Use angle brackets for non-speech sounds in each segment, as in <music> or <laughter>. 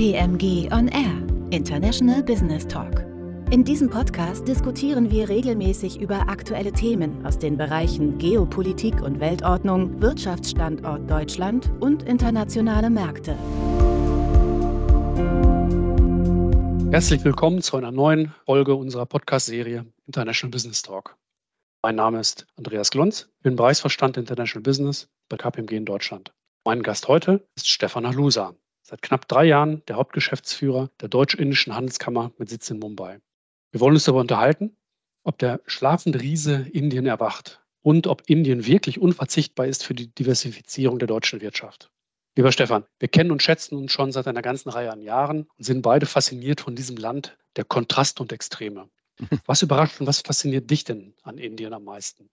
KPMG On Air, International Business Talk. In diesem Podcast diskutieren wir regelmäßig über aktuelle Themen aus den Bereichen Geopolitik und Weltordnung, Wirtschaftsstandort Deutschland und internationale Märkte. Herzlich willkommen zu einer neuen Folge unserer Podcast-Serie International Business Talk. Mein Name ist Andreas Glunz, bin Bereichsverstand International Business bei KPMG in Deutschland. Mein Gast heute ist Stefan Halusa, seit knapp drei Jahren der Hauptgeschäftsführer der Deutsch-Indischen Handelskammer mit Sitz in Mumbai. Wir wollen uns darüber unterhalten, ob der schlafende Riese Indien erwacht und ob Indien wirklich unverzichtbar ist für die Diversifizierung der deutschen Wirtschaft. Lieber Stefan, wir kennen und schätzen uns schon seit einer ganzen Reihe an Jahren und sind beide fasziniert von diesem Land der Kontraste und Extreme. <laughs> Was überrascht und was fasziniert dich denn an Indien am meisten?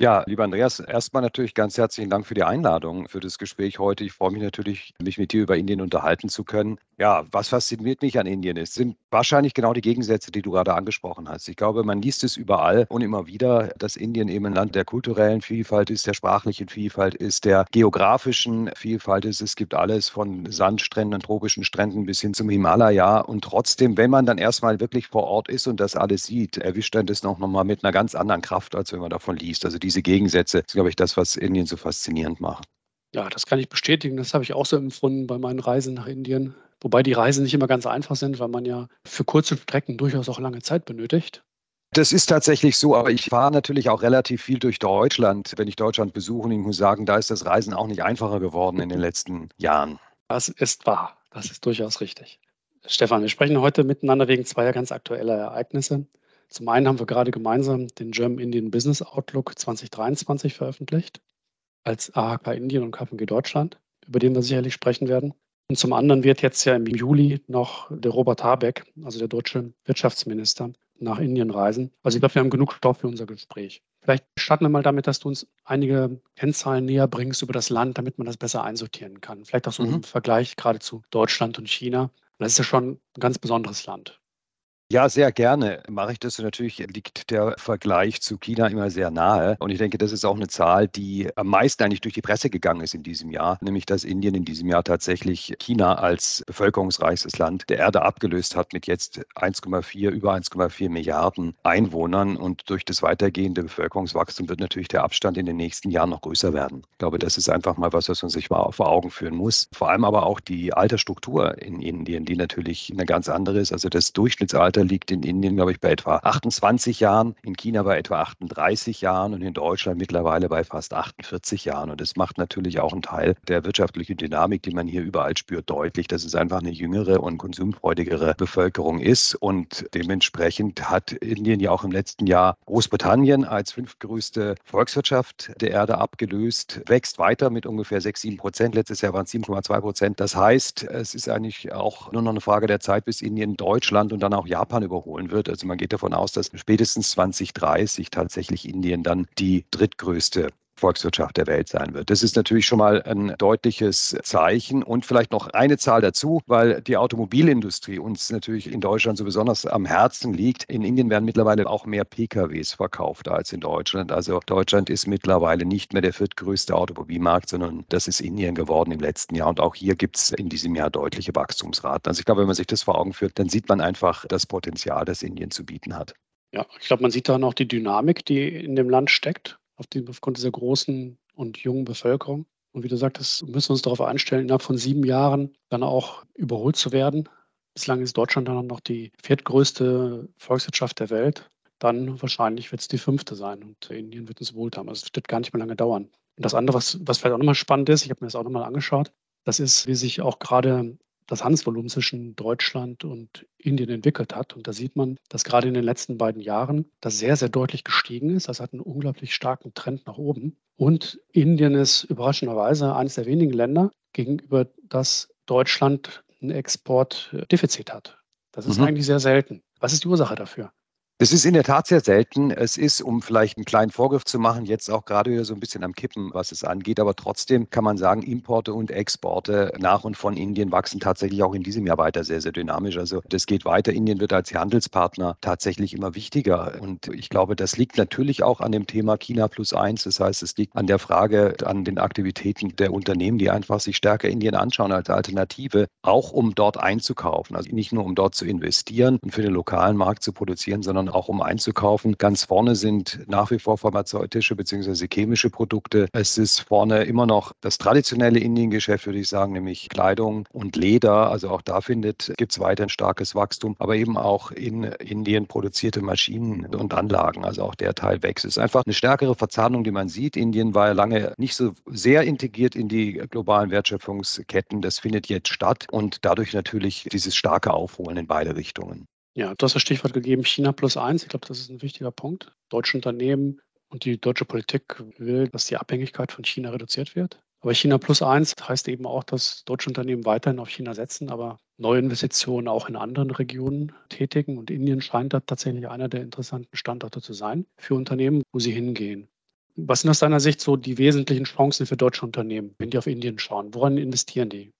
Ja, lieber Andreas, erstmal natürlich ganz herzlichen Dank für die Einladung für das Gespräch heute. Ich freue mich natürlich, mich mit dir über Indien unterhalten zu können. Ja, was fasziniert mich an Indien Es sind wahrscheinlich genau die Gegensätze, die du gerade angesprochen hast. Ich glaube, man liest es überall und immer wieder, dass Indien eben ein Land der kulturellen Vielfalt ist, der sprachlichen Vielfalt ist, der geografischen Vielfalt ist. Es gibt alles von Sandstränden, tropischen Stränden bis hin zum Himalaya. Und trotzdem, wenn man dann erstmal wirklich vor Ort ist und das alles sieht, erwischt dann das noch mal mit einer ganz anderen Kraft, als wenn man davon liest. Also die diese Gegensätze ist, glaube ich, das, was Indien so faszinierend macht. Ja, das kann ich bestätigen. Das habe ich auch so empfunden bei meinen Reisen nach Indien. Wobei die Reisen nicht immer ganz einfach sind, weil man ja für kurze Strecken durchaus auch lange Zeit benötigt. Das ist tatsächlich so, aber ich fahre natürlich auch relativ viel durch Deutschland, wenn ich Deutschland besuche. Und ich muss sagen, da ist das Reisen auch nicht einfacher geworden in den letzten Jahren. Das ist wahr. Das ist durchaus richtig. Stefan, wir sprechen heute miteinander wegen zweier ganz aktueller Ereignisse. Zum einen haben wir gerade gemeinsam den German Indian Business Outlook 2023 veröffentlicht als AHK Indien und KPMG Deutschland, über den wir sicherlich sprechen werden. Und zum anderen wird jetzt ja im Juli noch der Robert Habeck, also der deutsche Wirtschaftsminister, nach Indien reisen. Also ich glaube, wir haben genug Stoff für unser Gespräch. Vielleicht starten wir mal damit, dass du uns einige Kennzahlen näher bringst über das Land, damit man das besser einsortieren kann. Vielleicht auch so mhm. im Vergleich gerade zu Deutschland und China. Das ist ja schon ein ganz besonderes Land. Ja, sehr gerne mache ich das. natürlich liegt der Vergleich zu China immer sehr nahe. Und ich denke, das ist auch eine Zahl, die am meisten eigentlich durch die Presse gegangen ist in diesem Jahr, nämlich dass Indien in diesem Jahr tatsächlich China als bevölkerungsreichstes Land der Erde abgelöst hat mit jetzt 1,4, über 1,4 Milliarden Einwohnern. Und durch das weitergehende Bevölkerungswachstum wird natürlich der Abstand in den nächsten Jahren noch größer werden. Ich glaube, das ist einfach mal was, was man sich mal vor Augen führen muss. Vor allem aber auch die Altersstruktur in Indien, die natürlich eine ganz andere ist. Also das Durchschnittsalter Durchschnittsalter liegt in Indien, glaube ich, bei etwa 28 Jahren, in China bei etwa 38 Jahren und in Deutschland mittlerweile bei fast 48 Jahren. Und das macht natürlich auch einen Teil der wirtschaftlichen Dynamik, die man hier überall spürt, deutlich, dass es einfach eine jüngere und konsumfreudigere Bevölkerung ist. Und dementsprechend hat Indien ja auch im letzten Jahr Großbritannien als fünftgrößte Volkswirtschaft der Erde abgelöst, wächst weiter mit ungefähr 6, 7 Prozent. Letztes Jahr waren es 7,2 Prozent. Das heißt, es ist eigentlich auch nur noch eine Frage der Zeit, bis Indien Deutschland und dann auch Japan Japan überholen wird. Also man geht davon aus, dass spätestens 2030 tatsächlich Indien dann die drittgrößte Volkswirtschaft der Welt sein wird. Das ist natürlich schon mal ein deutliches Zeichen und vielleicht noch eine Zahl dazu, weil die Automobilindustrie uns natürlich in Deutschland so besonders am Herzen liegt. In Indien werden mittlerweile auch mehr PKWs verkauft als in Deutschland. Also Deutschland ist mittlerweile nicht mehr der viertgrößte Automobilmarkt, sondern das ist Indien geworden im letzten Jahr. Und auch hier gibt es in diesem Jahr deutliche Wachstumsraten. Also ich glaube, wenn man sich das vor Augen führt, dann sieht man einfach das Potenzial, das Indien zu bieten hat. Ja, ich glaube, man sieht da noch die Dynamik, die in dem Land steckt auf die, aufgrund dieser großen und jungen Bevölkerung. Und wie du sagtest, müssen wir uns darauf einstellen, innerhalb von sieben Jahren dann auch überholt zu werden. Bislang ist Deutschland dann noch die viertgrößte Volkswirtschaft der Welt. Dann wahrscheinlich wird es die fünfte sein und Indien wird uns wohl haben. Also es wird gar nicht mehr lange dauern. Und das andere, was, was vielleicht auch nochmal spannend ist, ich habe mir das auch nochmal angeschaut, das ist, wie sich auch gerade das Handelsvolumen zwischen Deutschland und Indien entwickelt hat. Und da sieht man, dass gerade in den letzten beiden Jahren das sehr, sehr deutlich gestiegen ist. Das hat einen unglaublich starken Trend nach oben. Und Indien ist überraschenderweise eines der wenigen Länder, gegenüber das Deutschland ein Exportdefizit hat. Das ist mhm. eigentlich sehr selten. Was ist die Ursache dafür? Das ist in der Tat sehr selten. Es ist, um vielleicht einen kleinen Vorgriff zu machen, jetzt auch gerade so ein bisschen am Kippen, was es angeht. Aber trotzdem kann man sagen, Importe und Exporte nach und von Indien wachsen tatsächlich auch in diesem Jahr weiter sehr, sehr dynamisch. Also das geht weiter. Indien wird als Handelspartner tatsächlich immer wichtiger. Und ich glaube, das liegt natürlich auch an dem Thema China plus eins. Das heißt, es liegt an der Frage, an den Aktivitäten der Unternehmen, die einfach sich stärker Indien anschauen als Alternative, auch um dort einzukaufen. Also nicht nur um dort zu investieren und für den lokalen Markt zu produzieren, sondern auch um einzukaufen. Ganz vorne sind nach wie vor pharmazeutische bzw. chemische Produkte. Es ist vorne immer noch das traditionelle Indiengeschäft, würde ich sagen, nämlich Kleidung und Leder. Also auch da findet, gibt es weiterhin starkes Wachstum, aber eben auch in Indien produzierte Maschinen und Anlagen. Also auch der Teil wächst. Es ist einfach eine stärkere Verzahnung, die man sieht. Indien war ja lange nicht so sehr integriert in die globalen Wertschöpfungsketten. Das findet jetzt statt und dadurch natürlich dieses starke Aufholen in beide Richtungen. Ja, du hast das Stichwort gegeben, China plus eins. Ich glaube, das ist ein wichtiger Punkt. Deutsche Unternehmen und die deutsche Politik will, dass die Abhängigkeit von China reduziert wird. Aber China plus eins heißt eben auch, dass deutsche Unternehmen weiterhin auf China setzen, aber neue Investitionen auch in anderen Regionen tätigen. Und Indien scheint da tatsächlich einer der interessanten Standorte zu sein für Unternehmen, wo sie hingehen. Was sind aus deiner Sicht so die wesentlichen Chancen für deutsche Unternehmen, wenn die auf Indien schauen? Woran investieren die?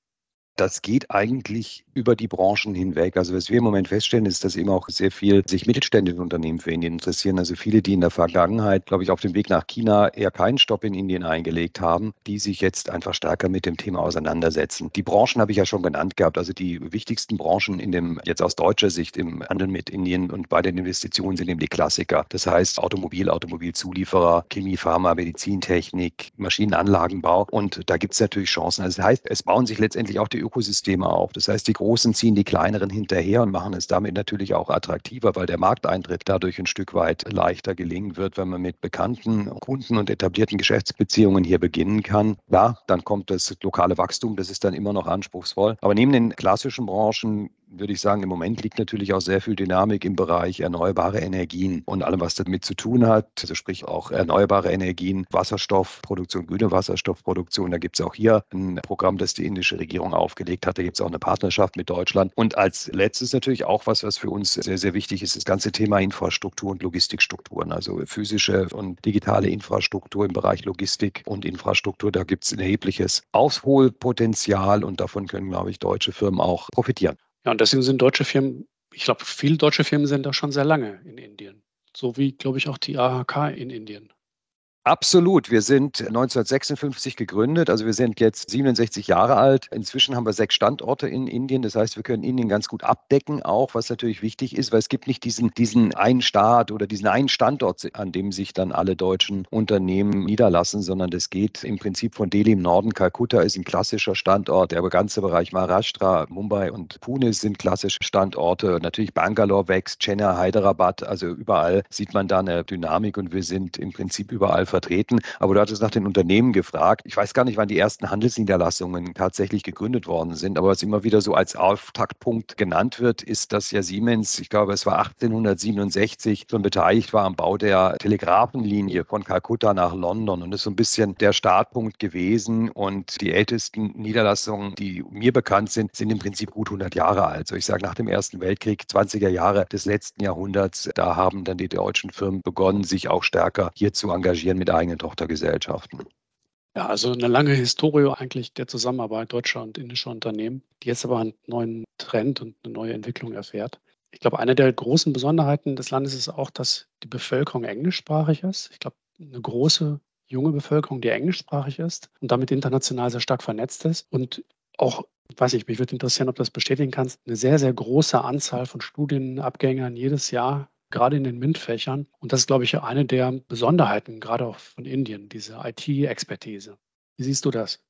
Das geht eigentlich über die Branchen hinweg. Also was wir im Moment feststellen, ist, dass eben auch sehr viel sich mittelständische Unternehmen für Indien interessieren. Also viele, die in der Vergangenheit, glaube ich, auf dem Weg nach China eher keinen Stopp in Indien eingelegt haben, die sich jetzt einfach stärker mit dem Thema auseinandersetzen. Die Branchen habe ich ja schon genannt gehabt. Also die wichtigsten Branchen in dem, jetzt aus deutscher Sicht im Handel mit Indien und bei den Investitionen sind eben die Klassiker. Das heißt Automobil, Automobilzulieferer, Chemie, Pharma, Medizintechnik, Maschinenanlagenbau. Und da gibt es natürlich Chancen. Also das heißt, es bauen sich letztendlich auch die Ökosysteme auf. Das heißt, die Großen ziehen die Kleineren hinterher und machen es damit natürlich auch attraktiver, weil der Markteintritt dadurch ein Stück weit leichter gelingen wird, wenn man mit bekannten Kunden und etablierten Geschäftsbeziehungen hier beginnen kann. Ja, dann kommt das lokale Wachstum, das ist dann immer noch anspruchsvoll. Aber neben den klassischen Branchen würde ich sagen, im Moment liegt natürlich auch sehr viel Dynamik im Bereich erneuerbare Energien und allem, was damit zu tun hat. Also sprich auch erneuerbare Energien, Wasserstoffproduktion, grüne Wasserstoffproduktion. Da gibt es auch hier ein Programm, das die indische Regierung aufgelegt hat. Da gibt es auch eine Partnerschaft mit Deutschland. Und als letztes natürlich auch was, was für uns sehr, sehr wichtig ist, das ganze Thema Infrastruktur und Logistikstrukturen. Also physische und digitale Infrastruktur im Bereich Logistik und Infrastruktur. Da gibt es ein erhebliches Ausholpotenzial und davon können, glaube ich, deutsche Firmen auch profitieren. Ja, und deswegen sind deutsche Firmen, ich glaube, viele deutsche Firmen sind da schon sehr lange in Indien. So wie, glaube ich, auch die AHK in Indien. Absolut. Wir sind 1956 gegründet, also wir sind jetzt 67 Jahre alt. Inzwischen haben wir sechs Standorte in Indien. Das heißt, wir können Indien ganz gut abdecken, auch was natürlich wichtig ist, weil es gibt nicht diesen, diesen einen Staat oder diesen einen Standort, an dem sich dann alle deutschen Unternehmen niederlassen, sondern das geht im Prinzip von Delhi im Norden. Kalkutta ist ein klassischer Standort. Der ganze Bereich Maharashtra, Mumbai und Pune sind klassische Standorte. Natürlich Bangalore wächst, Chennai, Hyderabad. Also überall sieht man da eine Dynamik und wir sind im Prinzip überall vertreten. Aber du hattest nach den Unternehmen gefragt. Ich weiß gar nicht, wann die ersten Handelsniederlassungen tatsächlich gegründet worden sind. Aber was immer wieder so als Auftaktpunkt genannt wird, ist, dass ja Siemens, ich glaube, es war 1867, schon beteiligt war am Bau der Telegrafenlinie von Kalkutta nach London. Und das ist so ein bisschen der Startpunkt gewesen. Und die ältesten Niederlassungen, die mir bekannt sind, sind im Prinzip gut 100 Jahre alt. Also ich sage nach dem Ersten Weltkrieg, 20er Jahre des letzten Jahrhunderts, da haben dann die deutschen Firmen begonnen, sich auch stärker hier zu engagieren mit eigenen Tochtergesellschaften. Ja, also eine lange Historie eigentlich der Zusammenarbeit deutscher und indischer Unternehmen, die jetzt aber einen neuen Trend und eine neue Entwicklung erfährt. Ich glaube, eine der großen Besonderheiten des Landes ist auch, dass die Bevölkerung englischsprachig ist. Ich glaube, eine große junge Bevölkerung, die englischsprachig ist und damit international sehr stark vernetzt ist und auch, weiß ich, mich würde interessieren, ob du das bestätigen kannst, eine sehr, sehr große Anzahl von Studienabgängern jedes Jahr gerade in den MINT-Fächern. Und das ist, glaube ich, eine der Besonderheiten, gerade auch von Indien, diese IT-Expertise. Wie siehst du das?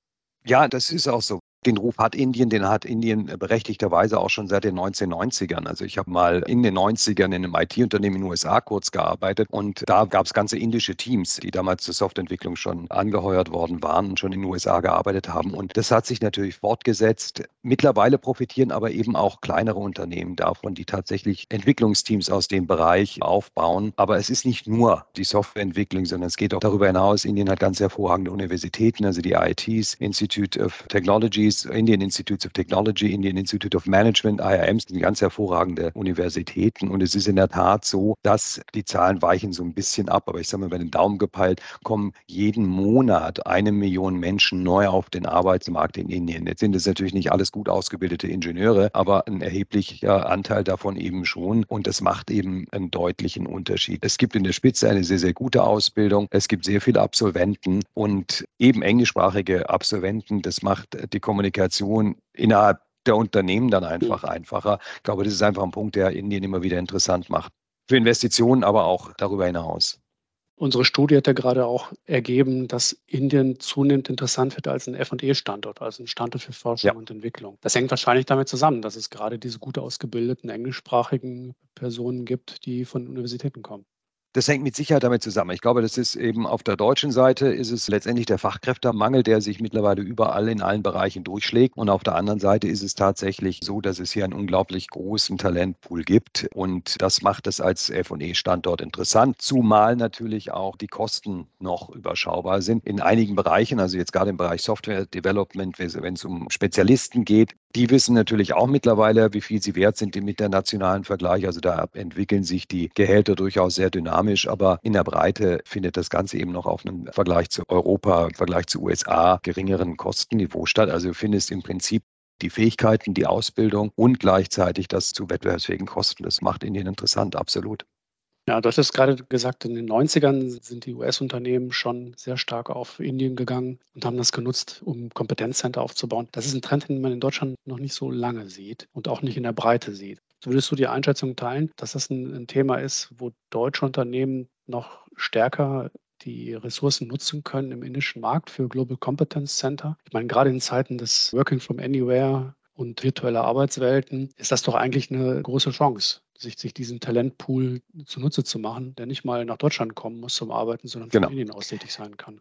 Ja, das ist auch so. Den Ruf hat Indien, den hat Indien berechtigterweise auch schon seit den 1990ern. Also ich habe mal in den 90ern in einem IT-Unternehmen in den USA kurz gearbeitet und da gab es ganze indische Teams, die damals zur Softwareentwicklung schon angeheuert worden waren und schon in den USA gearbeitet haben. Und das hat sich natürlich fortgesetzt. Mittlerweile profitieren aber eben auch kleinere Unternehmen davon, die tatsächlich Entwicklungsteams aus dem Bereich aufbauen. Aber es ist nicht nur die Softwareentwicklung, sondern es geht auch darüber hinaus. Indien hat ganz hervorragende Universitäten, also die IITs, Institute of Technologies, IITs, Indian Institutes of Technology, Indian Institute of Management, IIMs, sind ganz hervorragende Universitäten. Und es ist in der Tat so, dass die Zahlen weichen so ein bisschen ab. Aber ich sage mal, bei den Daumen gepeilt kommen jeden Monat eine Million Menschen neu auf den Arbeitsmarkt in Indien. Jetzt sind es natürlich nicht alles gut ausgebildete Ingenieure, aber ein erheblicher Anteil davon eben schon. Und das macht eben einen deutlichen Unterschied. Es gibt in der Spitze eine sehr, sehr gute Ausbildung. Es gibt sehr viele Absolventen und eben englischsprachige Absolventen. Das macht die Kommunikation innerhalb der Unternehmen dann einfach einfacher. Ich glaube, das ist einfach ein Punkt, der Indien immer wieder interessant macht. Für Investitionen, aber auch darüber hinaus. Unsere Studie hat ja gerade auch ergeben, dass Indien zunehmend interessant wird als ein FE-Standort, also ein Standort für Forschung ja. und Entwicklung. Das hängt wahrscheinlich damit zusammen, dass es gerade diese gut ausgebildeten englischsprachigen Personen gibt, die von Universitäten kommen. Das hängt mit Sicherheit damit zusammen. Ich glaube, das ist eben auf der deutschen Seite ist es letztendlich der Fachkräftemangel, der sich mittlerweile überall in allen Bereichen durchschlägt. Und auf der anderen Seite ist es tatsächlich so, dass es hier einen unglaublich großen Talentpool gibt. Und das macht es als F&E-Standort interessant, zumal natürlich auch die Kosten noch überschaubar sind. In einigen Bereichen, also jetzt gerade im Bereich Software Development, wenn es um Spezialisten geht, die wissen natürlich auch mittlerweile, wie viel sie wert sind im internationalen Vergleich. Also da entwickeln sich die Gehälter durchaus sehr dynamisch, aber in der Breite findet das Ganze eben noch auf einem Vergleich zu Europa, im Vergleich zu USA geringeren Kostenniveau statt. Also du findest im Prinzip die Fähigkeiten, die Ausbildung und gleichzeitig das zu wettbewerbsfähigen Kosten. Das macht Indien interessant, absolut. Ja, du hast es gerade gesagt, in den 90ern sind die US-Unternehmen schon sehr stark auf Indien gegangen und haben das genutzt, um Kompetenzcenter aufzubauen. Das ist ein Trend, den man in Deutschland noch nicht so lange sieht und auch nicht in der Breite sieht. Würdest du die Einschätzung teilen, dass das ein, ein Thema ist, wo deutsche Unternehmen noch stärker die Ressourcen nutzen können im indischen Markt für Global Competence Center? Ich meine, gerade in Zeiten des Working from Anywhere und virtueller Arbeitswelten ist das doch eigentlich eine große Chance, sich, sich diesen Talentpool zunutze zu machen, der nicht mal nach Deutschland kommen muss zum Arbeiten, sondern von genau. Indien aus tätig sein kann.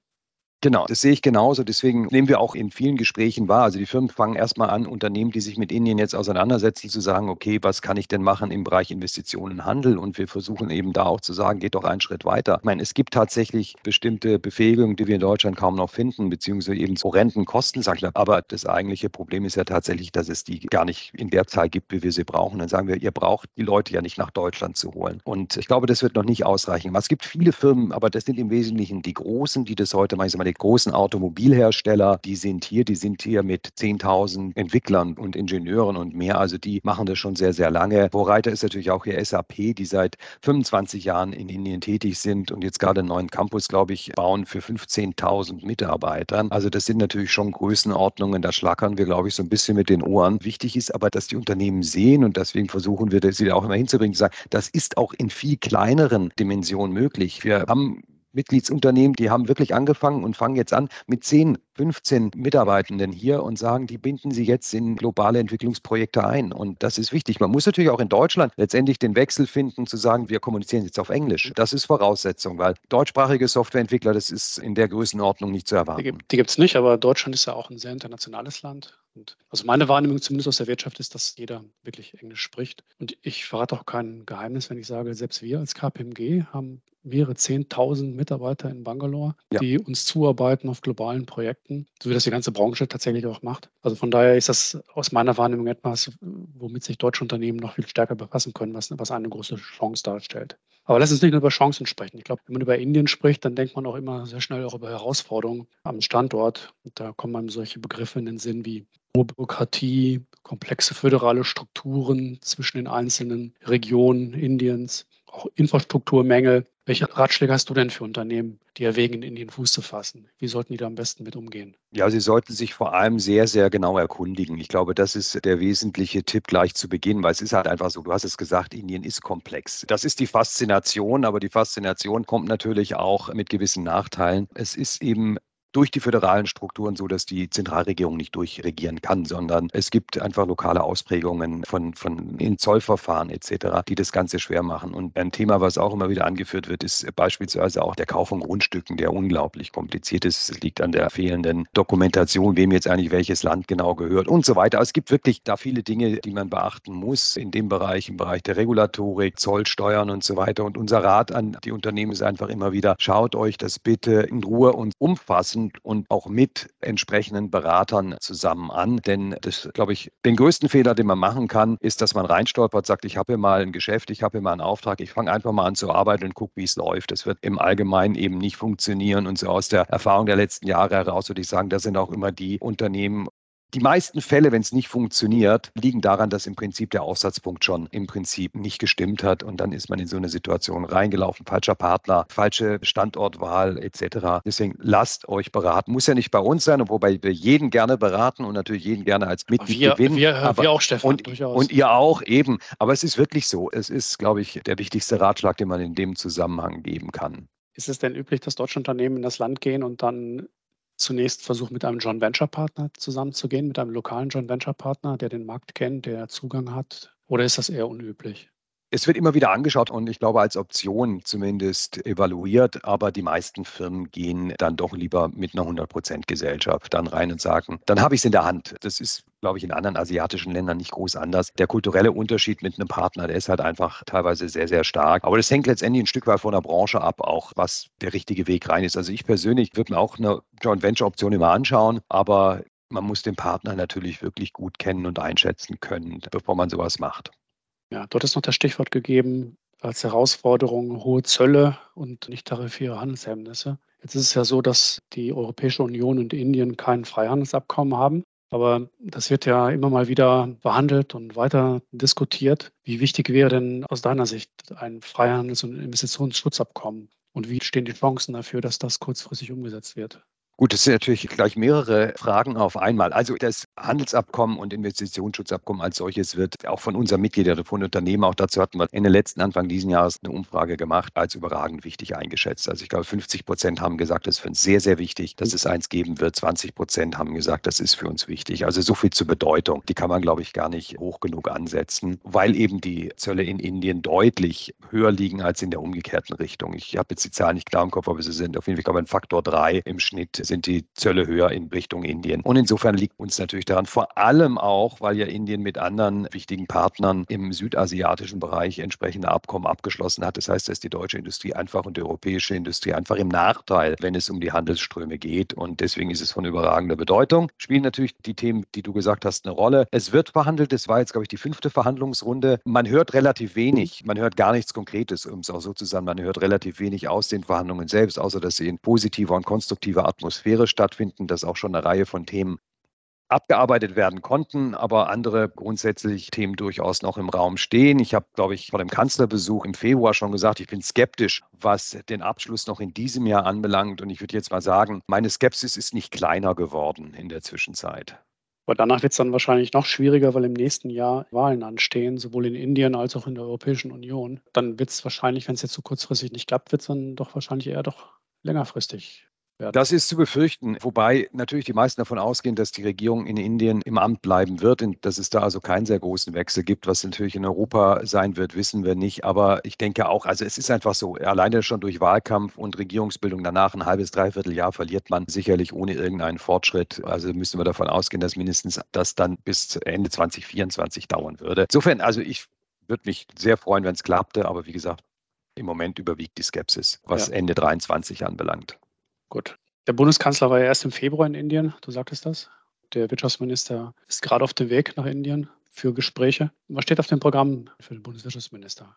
Genau, das sehe ich genauso. Deswegen nehmen wir auch in vielen Gesprächen wahr. Also die Firmen fangen erstmal an, Unternehmen, die sich mit Indien jetzt auseinandersetzen, zu sagen, okay, was kann ich denn machen im Bereich Investitionen, Handel? Und wir versuchen eben da auch zu sagen, geht doch einen Schritt weiter. Ich meine, es gibt tatsächlich bestimmte Befähigungen, die wir in Deutschland kaum noch finden, beziehungsweise eben horrenden Kosten, sag ich. Aber das eigentliche Problem ist ja tatsächlich, dass es die gar nicht in der Zahl gibt, wie wir sie brauchen. Dann sagen wir, ihr braucht die Leute ja nicht nach Deutschland zu holen. Und ich glaube, das wird noch nicht ausreichen. Es gibt viele Firmen, aber das sind im Wesentlichen die Großen, die das heute manchmal die großen Automobilhersteller, die sind hier, die sind hier mit 10.000 Entwicklern und Ingenieuren und mehr. Also die machen das schon sehr, sehr lange. Vorreiter ist natürlich auch hier SAP, die seit 25 Jahren in Indien tätig sind und jetzt gerade einen neuen Campus, glaube ich, bauen für 15.000 Mitarbeitern. Also das sind natürlich schon Größenordnungen. Da schlackern wir, glaube ich, so ein bisschen mit den Ohren. Wichtig ist aber, dass die Unternehmen sehen und deswegen versuchen wir das auch immer hinzubringen, zu sagen, das ist auch in viel kleineren Dimensionen möglich. Wir haben Mitgliedsunternehmen, die haben wirklich angefangen und fangen jetzt an mit 10, 15 Mitarbeitenden hier und sagen, die binden sie jetzt in globale Entwicklungsprojekte ein. Und das ist wichtig. Man muss natürlich auch in Deutschland letztendlich den Wechsel finden, zu sagen, wir kommunizieren jetzt auf Englisch. Das ist Voraussetzung, weil deutschsprachige Softwareentwickler, das ist in der Größenordnung nicht zu erwarten. Die gibt es nicht, aber Deutschland ist ja auch ein sehr internationales Land. Und also meine Wahrnehmung zumindest aus der Wirtschaft ist, dass jeder wirklich Englisch spricht. Und ich verrate auch kein Geheimnis, wenn ich sage, selbst wir als KPMG haben mehrere Zehntausend Mitarbeiter in Bangalore, ja. die uns zuarbeiten auf globalen Projekten, so wie das die ganze Branche tatsächlich auch macht. Also von daher ist das aus meiner Wahrnehmung etwas, womit sich deutsche Unternehmen noch viel stärker befassen können, was, was eine große Chance darstellt. Aber lass uns nicht nur über Chancen sprechen. Ich glaube, wenn man über Indien spricht, dann denkt man auch immer sehr schnell auch über Herausforderungen am Standort. Und da kommen einem solche Begriffe in den Sinn wie hohe Bürokratie, komplexe föderale Strukturen zwischen den einzelnen Regionen Indiens, auch Infrastrukturmängel. Welche Ratschläge hast du denn für Unternehmen, die erwägen, in den Fuß zu fassen? Wie sollten die da am besten mit umgehen? Ja, sie sollten sich vor allem sehr, sehr genau erkundigen. Ich glaube, das ist der wesentliche Tipp gleich zu Beginn, weil es ist halt einfach so, du hast es gesagt, Indien ist komplex. Das ist die Faszination, aber die Faszination kommt natürlich auch mit gewissen Nachteilen. Es ist eben durch die föderalen Strukturen so, dass die Zentralregierung nicht durchregieren kann, sondern es gibt einfach lokale Ausprägungen von, von in Zollverfahren etc., die das Ganze schwer machen. Und ein Thema, was auch immer wieder angeführt wird, ist beispielsweise auch der Kauf von Grundstücken, der unglaublich kompliziert ist. Es liegt an der fehlenden Dokumentation, wem jetzt eigentlich welches Land genau gehört und so weiter. Also es gibt wirklich da viele Dinge, die man beachten muss in dem Bereich, im Bereich der Regulatorik, Zollsteuern und so weiter. Und unser Rat an die Unternehmen ist einfach immer wieder, schaut euch das bitte in Ruhe und umfassend umfassend und auch mit entsprechenden Beratern zusammen an. Denn das, glaube ich, den größten Fehler, den man machen kann, ist, dass man reinstolpert, sagt, ich habe hier mal ein Geschäft, ich habe hier mal einen Auftrag, ich fange einfach mal an zu arbeiten und gucke, wie es läuft. Das wird im Allgemeinen eben nicht funktionieren. Und so aus der Erfahrung der letzten Jahre heraus würde ich sagen, das sind auch immer die Unternehmen die meisten Fälle, wenn es nicht funktioniert, liegen daran, dass im Prinzip der Aufsatzpunkt schon im Prinzip nicht gestimmt hat und dann ist man in so eine Situation reingelaufen, falscher Partner, falsche Standortwahl etc. Deswegen lasst euch beraten. Muss ja nicht bei uns sein, wobei wir jeden gerne beraten und natürlich jeden gerne als Mitglied wir, gewinnen. Wir, aber, wir auch, Stefan, und, durchaus. Und ihr auch eben. Aber es ist wirklich so. Es ist, glaube ich, der wichtigste Ratschlag, den man in dem Zusammenhang geben kann. Ist es denn üblich, dass deutsche Unternehmen in das Land gehen und dann zunächst versucht, mit einem Joint Venture Partner zusammenzugehen, mit einem lokalen Joint Venture Partner, der den Markt kennt, der Zugang hat? Oder ist das eher unüblich? Es wird immer wieder angeschaut und ich glaube als Option zumindest evaluiert, aber die meisten Firmen gehen dann doch lieber mit einer 100% Gesellschaft dann rein und sagen, dann habe ich es in der Hand. Das ist, glaube ich, in anderen asiatischen Ländern nicht groß anders. Der kulturelle Unterschied mit einem Partner, der ist halt einfach teilweise sehr, sehr stark. Aber das hängt letztendlich ein Stück weit von der Branche ab, auch was der richtige Weg rein ist. Also ich persönlich würde mir auch eine Joint Venture Option immer anschauen, aber man muss den Partner natürlich wirklich gut kennen und einschätzen können, bevor man sowas macht. Ja, dort ist noch das Stichwort gegeben als Herausforderung hohe Zölle und nicht tarifäre Handelshemmnisse. Jetzt ist es ja so, dass die Europäische Union und Indien kein Freihandelsabkommen haben. Aber das wird ja immer mal wieder behandelt und weiter diskutiert. Wie wichtig wäre denn aus deiner Sicht ein Freihandels- und Investitionsschutzabkommen? Und wie stehen die Chancen dafür, dass das kurzfristig umgesetzt wird? Gut, das sind natürlich gleich mehrere Fragen auf einmal. Also das Handelsabkommen und Investitionsschutzabkommen als solches wird auch von unseren Mitgliedern, von Unternehmen, auch dazu hatten wir Ende letzten, Anfang dieses Jahres eine Umfrage gemacht, als überragend wichtig eingeschätzt. Also ich glaube, 50 Prozent haben gesagt, das ist für uns sehr, sehr wichtig, dass es eins geben wird. 20 Prozent haben gesagt, das ist für uns wichtig. Also so viel zur Bedeutung. Die kann man, glaube ich, gar nicht hoch genug ansetzen, weil eben die Zölle in Indien deutlich höher liegen als in der umgekehrten Richtung. Ich habe jetzt die Zahlen nicht klar im Kopf, aber sie sind auf jeden Fall, ein Faktor drei im Schnitt sind die Zölle höher in Richtung Indien. Und insofern liegt uns natürlich daran, vor allem auch, weil ja Indien mit anderen wichtigen Partnern im südasiatischen Bereich entsprechende Abkommen abgeschlossen hat. Das heißt, dass die deutsche Industrie einfach und die europäische Industrie einfach im Nachteil, wenn es um die Handelsströme geht. Und deswegen ist es von überragender Bedeutung. Spielen natürlich die Themen, die du gesagt hast, eine Rolle. Es wird verhandelt. Es war jetzt, glaube ich, die fünfte Verhandlungsrunde. Man hört relativ wenig. Man hört gar nichts Konkretes, um es auch so zu sagen. Man hört relativ wenig aus den Verhandlungen selbst, außer dass sie in positiver und konstruktiver Atmosphäre stattfinden, dass auch schon eine Reihe von Themen abgearbeitet werden konnten, aber andere grundsätzlich Themen durchaus noch im Raum stehen. Ich habe, glaube ich, vor dem Kanzlerbesuch im Februar schon gesagt, ich bin skeptisch, was den Abschluss noch in diesem Jahr anbelangt. Und ich würde jetzt mal sagen, meine Skepsis ist nicht kleiner geworden in der Zwischenzeit. Aber danach wird es dann wahrscheinlich noch schwieriger, weil im nächsten Jahr Wahlen anstehen, sowohl in Indien als auch in der Europäischen Union. Dann wird es wahrscheinlich, wenn es jetzt so kurzfristig nicht klappt, wird es dann doch wahrscheinlich eher doch längerfristig werden. Das ist zu befürchten, wobei natürlich die meisten davon ausgehen, dass die Regierung in Indien im Amt bleiben wird und dass es da also keinen sehr großen Wechsel gibt. Was natürlich in Europa sein wird, wissen wir nicht. Aber ich denke auch, also es ist einfach so, alleine schon durch Wahlkampf und Regierungsbildung danach ein halbes, dreiviertel Jahr verliert man sicherlich ohne irgendeinen Fortschritt. Also müssen wir davon ausgehen, dass mindestens das dann bis Ende 2024 dauern würde. Insofern, also ich würde mich sehr freuen, wenn es klappte, aber wie gesagt, im Moment überwiegt die Skepsis, was ja. Ende 23 anbelangt. Gut. Der Bundeskanzler war ja erst im Februar in Indien, du sagtest das. Der Wirtschaftsminister ist gerade auf dem Weg nach Indien für Gespräche. Was steht auf dem Programm für den Bundeswirtschaftsminister?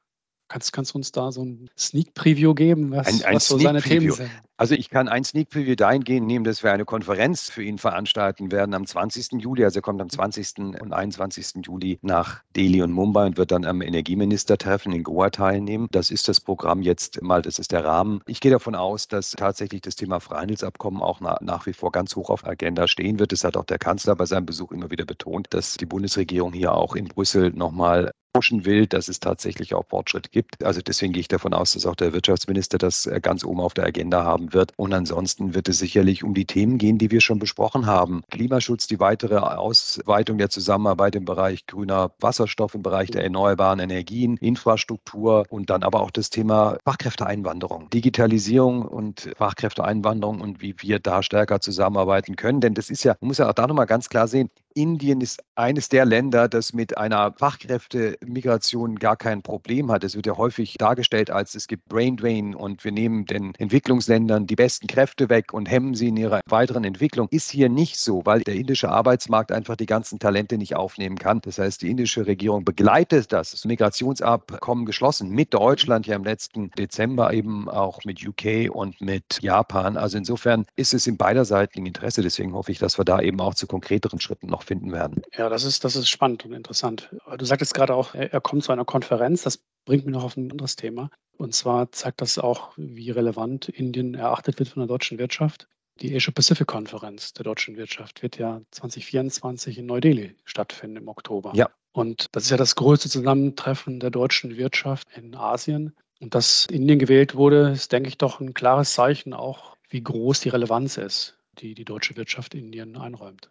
Kannst, kannst du uns da so ein Sneak Preview geben, was, ein, ein was so seine Themen sind? Also ich kann ein Sneak Preview dahingehend nehmen, dass wir eine Konferenz für ihn veranstalten werden am 20. Juli. Also er kommt am 20. und 21. Juli nach Delhi und Mumbai und wird dann am Energieministertreffen in Goa teilnehmen. Das ist das Programm jetzt mal, das ist der Rahmen. Ich gehe davon aus, dass tatsächlich das Thema Freihandelsabkommen auch nach, nach wie vor ganz hoch auf der Agenda stehen wird. Das hat auch der Kanzler bei seinem Besuch immer wieder betont, dass die Bundesregierung hier auch in Brüssel nochmal pushen will, dass es tatsächlich auch Fortschritt gibt. Also deswegen gehe ich davon aus, dass auch der Wirtschaftsminister das äh, ganz oben auf der Agenda haben wird. Und ansonsten wird es sicherlich um die Themen gehen, die wir schon besprochen haben. Klimaschutz, die weitere Ausweitung der Zusammenarbeit im Bereich grüner Wasserstoff, im Bereich der erneuerbaren Energien, Infrastruktur und dann aber auch das Thema Fachkräfteeinwanderung, Digitalisierung und Fachkräfteeinwanderung und wie wir da stärker zusammenarbeiten können. Denn das ist ja, man muss ja auch da nochmal ganz klar sehen, Indien ist eines der Länder, das mit einer Fachkräftemigration gar kein Problem hat. Es wird ja häufig dargestellt als es gibt Brain Drain und wir nehmen den Entwicklungsländern die besten Kräfte weg und hemmen sie in ihrer weiteren Entwicklung. Ist hier nicht so, weil der indische Arbeitsmarkt einfach die ganzen Talente nicht aufnehmen kann. Das heißt, die indische Regierung begleitet das, Migrationsabkommen geschlossen mit Deutschland ja im letzten Dezember eben auch mit UK und mit Japan. Also insofern ist es in beiderseitigen Interesse. Deswegen hoffe ich, dass wir da eben auch zu konkreteren Schritten noch finden werden. Ja, das ist, das ist spannend und interessant. Du sagtest gerade auch, er kommt zu einer Konferenz. Das bringt mich noch auf ein anderes Thema. Und zwar zeigt das auch, wie relevant Indien erachtet wird von der deutschen Wirtschaft. Die Asia-Pacific-Konferenz der deutschen Wirtschaft wird ja 2024 in Neu-Delhi stattfinden im Oktober. Ja. Und das ist ja das größte Zusammentreffen der deutschen Wirtschaft in Asien. Und dass Indien gewählt wurde, ist, denke ich, doch ein klares Zeichen auch, wie groß die Relevanz ist, die die deutsche Wirtschaft Indien einräumt.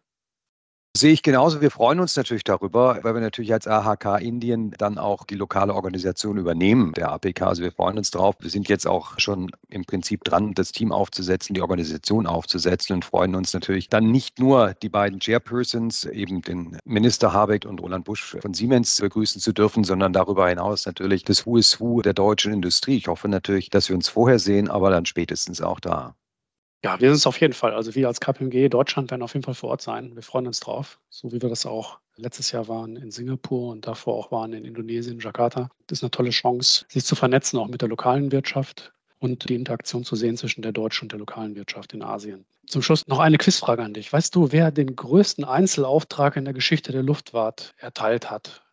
Sehe ich genauso. Wir freuen uns natürlich darüber, weil wir natürlich als AHK Indien dann auch die lokale Organisation übernehmen, der APK. Also wir freuen uns drauf. Wir sind jetzt auch schon im Prinzip dran, das Team aufzusetzen, die Organisation aufzusetzen und freuen uns natürlich dann nicht nur die beiden Chairpersons, eben den Minister Habeck und Roland Busch von Siemens begrüßen zu dürfen, sondern darüber hinaus natürlich das Who is Who der deutschen Industrie. Ich hoffe natürlich, dass wir uns vorher sehen, aber dann spätestens auch da. Ja, wir sind es auf jeden Fall. Also wir als KPMG Deutschland werden auf jeden Fall vor Ort sein. Wir freuen uns drauf, so wie wir das auch letztes Jahr waren in Singapur und davor auch waren in Indonesien, Jakarta. Das ist eine tolle Chance, sich zu vernetzen, auch mit der lokalen Wirtschaft und die Interaktion zu sehen zwischen der deutschen und der lokalen Wirtschaft in Asien. Zum Schluss noch eine Quizfrage an dich. Weißt du, wer den größten Einzelauftrag in der Geschichte der Luftfahrt erteilt hat?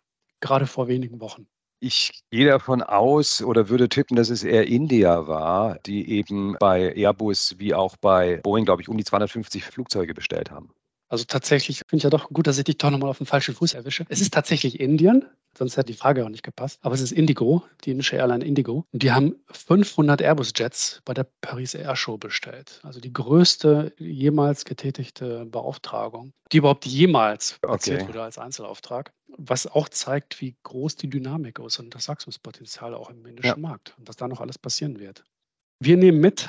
Gerade vor wenigen Wochen. Ich gehe davon aus oder würde tippen, dass es eher India war, die eben bei Airbus wie auch bei Boeing, glaube ich, um die 250 Flugzeuge bestellt haben. Also tatsächlich finde ich ja doch gut, dass ich dich doch nochmal auf den falschen Fuß erwische. Es ist tatsächlich Indien, sonst hätte die Frage auch nicht gepasst. Aber es ist Indigo, die indische Airline Indigo. Und die haben 500 Airbus-Jets bei der Paris Air Show bestellt. Also die größte jemals getätigte Beauftragung, die überhaupt jemals platziert okay. wurde als Einzelauftrag was auch zeigt, wie groß die Dynamik ist und das Wachstumspotenzial auch im indischen ja. Markt und was da noch alles passieren wird. Wir nehmen mit,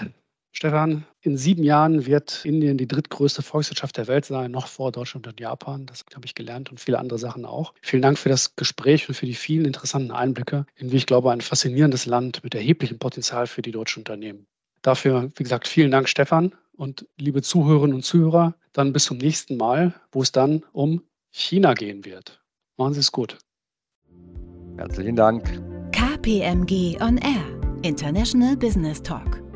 Stefan, in sieben Jahren wird Indien die drittgrößte Volkswirtschaft der Welt sein, noch vor Deutschland und Japan. Das habe ich gelernt und viele andere Sachen auch. Vielen Dank für das Gespräch und für die vielen interessanten Einblicke in, wie ich glaube, ein faszinierendes Land mit erheblichem Potenzial für die deutschen Unternehmen. Dafür, wie gesagt, vielen Dank, Stefan. Und liebe Zuhörerinnen und Zuhörer, dann bis zum nächsten Mal, wo es dann um China gehen wird. Machen Sie es gut. Herzlichen Dank. KPMG On Air, International Business Talk.